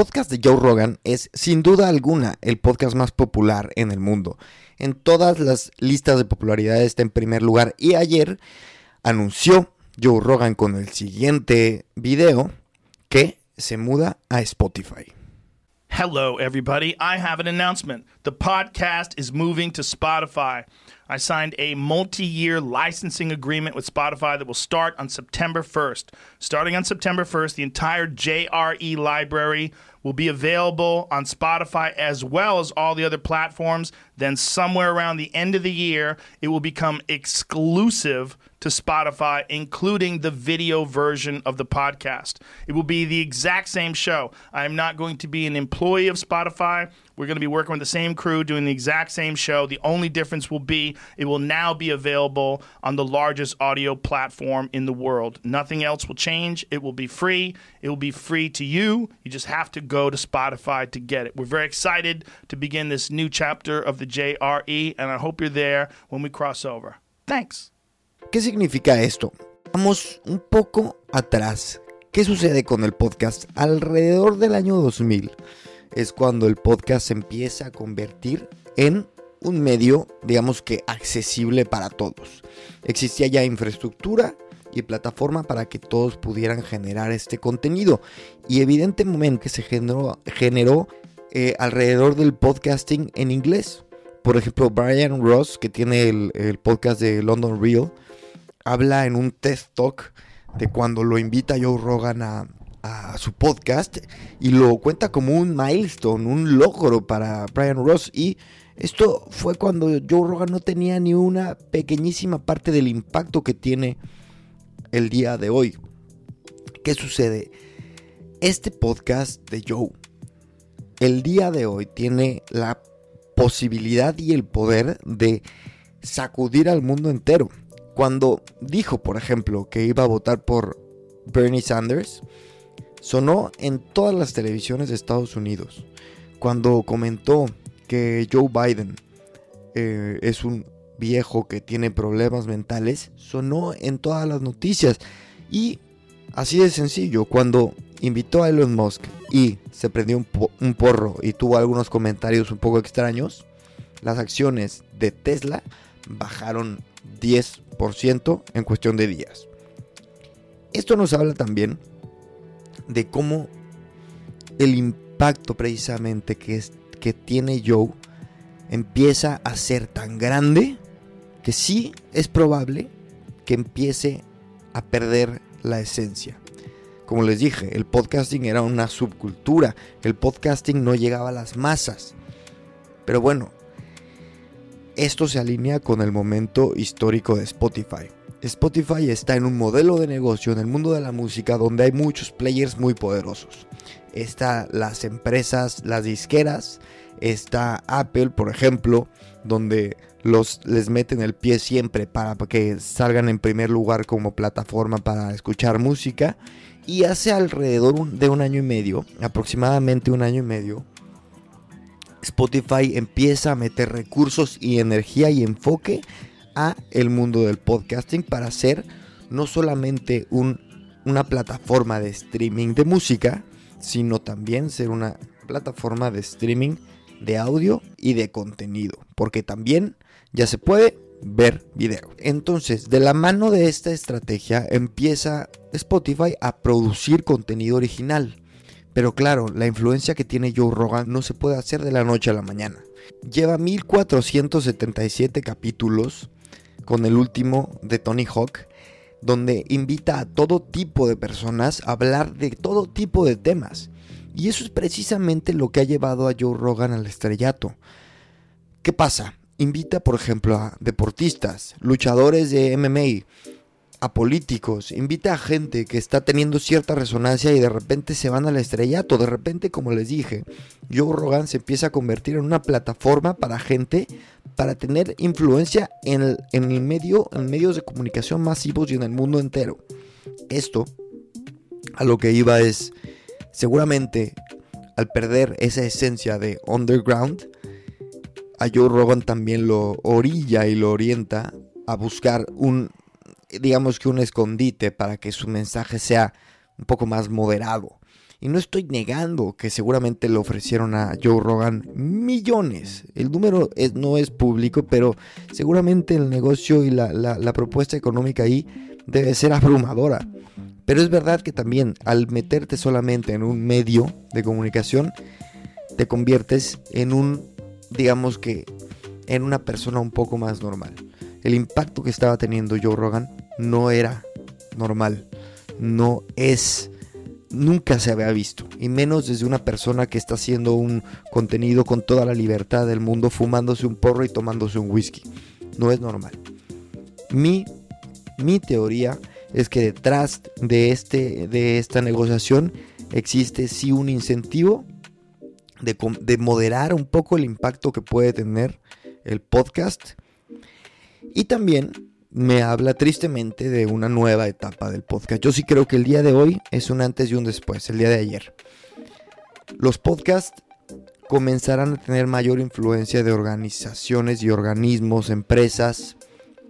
podcast de Joe Rogan es sin duda alguna el podcast más popular en el mundo. En todas las listas de popularidad está en primer lugar y ayer anunció Joe Rogan con el siguiente video que se muda a Spotify. Hello, everybody. I have an announcement. The podcast is moving to Spotify. I signed a multi year licensing agreement with Spotify that will start on September 1st. Starting on September 1st, the entire JRE library will be available on Spotify as well as all the other platforms. Then, somewhere around the end of the year, it will become exclusive to Spotify, including the video version of the podcast. It will be the exact same show. I am not going to be an employee of Spotify. We're going to be working with the same crew doing the exact same show. The only difference will be it will now be available on the largest audio platform in the world. Nothing else will change. It will be free. It will be free to you. You just have to go to Spotify to get it. We're very excited to begin this new chapter of the JRE, and I hope you're there when we cross over. Thanks. ¿Qué significa esto? Vamos un poco atrás. ¿Qué sucede con el podcast? Alrededor del año 2000 es cuando el podcast se empieza a convertir en un medio, digamos que accesible para todos. Existía ya infraestructura y plataforma para que todos pudieran generar este contenido. Y evidentemente se generó, eh, alrededor del podcasting en inglés. Por ejemplo, Brian Ross, que tiene el, el podcast de London Real, habla en un TED Talk de cuando lo invita Joe Rogan a, a su podcast y lo cuenta como un milestone, un logro para Brian Ross. Y esto fue cuando Joe Rogan no tenía ni una pequeñísima parte del impacto que tiene el día de hoy. ¿Qué sucede? Este podcast de Joe, el día de hoy, tiene la posibilidad y el poder de sacudir al mundo entero. Cuando dijo, por ejemplo, que iba a votar por Bernie Sanders, sonó en todas las televisiones de Estados Unidos. Cuando comentó que Joe Biden eh, es un viejo que tiene problemas mentales, sonó en todas las noticias. Y así de sencillo, cuando invitó a Elon Musk y se prendió un, un porro y tuvo algunos comentarios un poco extraños, las acciones de Tesla bajaron 10% en cuestión de días. Esto nos habla también de cómo el impacto precisamente que, que tiene Joe empieza a ser tan grande que sí es probable que empiece a perder la esencia. Como les dije, el podcasting era una subcultura, el podcasting no llegaba a las masas. Pero bueno, esto se alinea con el momento histórico de Spotify. Spotify está en un modelo de negocio en el mundo de la música donde hay muchos players muy poderosos. Está las empresas, las disqueras, está Apple, por ejemplo, donde los les meten el pie siempre para que salgan en primer lugar como plataforma para escuchar música. Y hace alrededor de un año y medio, aproximadamente un año y medio, Spotify empieza a meter recursos y energía y enfoque a el mundo del podcasting para ser no solamente un, una plataforma de streaming de música, sino también ser una plataforma de streaming de audio y de contenido, porque también ya se puede ver video. Entonces, de la mano de esta estrategia empieza Spotify a producir contenido original. Pero claro, la influencia que tiene Joe Rogan no se puede hacer de la noche a la mañana. Lleva 1477 capítulos con el último de Tony Hawk, donde invita a todo tipo de personas a hablar de todo tipo de temas. Y eso es precisamente lo que ha llevado a Joe Rogan al estrellato. ¿Qué pasa? Invita, por ejemplo, a deportistas, luchadores de MMA, a políticos, invita a gente que está teniendo cierta resonancia y de repente se van al estrellato. De repente, como les dije, Joe Rogan se empieza a convertir en una plataforma para gente para tener influencia en en el medio, en medios de comunicación masivos y en el mundo entero. Esto a lo que iba es, seguramente al perder esa esencia de underground, a Joe Rogan también lo orilla y lo orienta a buscar un, digamos que un escondite para que su mensaje sea un poco más moderado. Y no estoy negando que seguramente le ofrecieron a Joe Rogan millones. El número no es público, pero seguramente el negocio y la, la propuesta económica ahí debe ser abrumadora. Pero es verdad que también al meterte solamente en un medio de comunicación, te conviertes en un, digamos que, en una persona un poco más normal. El impacto que estaba teniendo Joe Rogan no era normal, no es, nunca se había visto, y menos desde una persona que está haciendo un contenido con toda la libertad del mundo, fumándose un porro y tomándose un whisky. No es normal. Mi, mi teoría es que detrás de, este, de esta negociación existe sí un incentivo de, de moderar un poco el impacto que puede tener el podcast. Y también me habla tristemente de una nueva etapa del podcast. Yo sí creo que el día de hoy es un antes y un después, el día de ayer. Los podcasts comenzarán a tener mayor influencia de organizaciones y organismos, empresas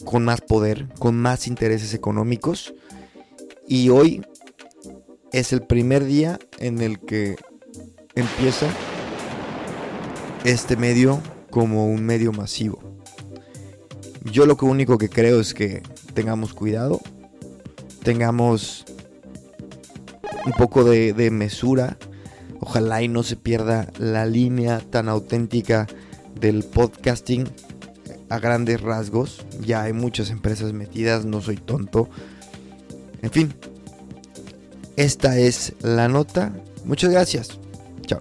con más poder, con más intereses económicos. Y hoy es el primer día en el que empieza este medio como un medio masivo. Yo lo único que creo es que tengamos cuidado, tengamos un poco de, de, mesura. Ojalá y no se pierda la línea tan auténtica del podcasting a grandes rasgos. Ya hay muchas empresas metidas, no soy tonto. En fin, esta es la nota. Muchas gracias. Chao.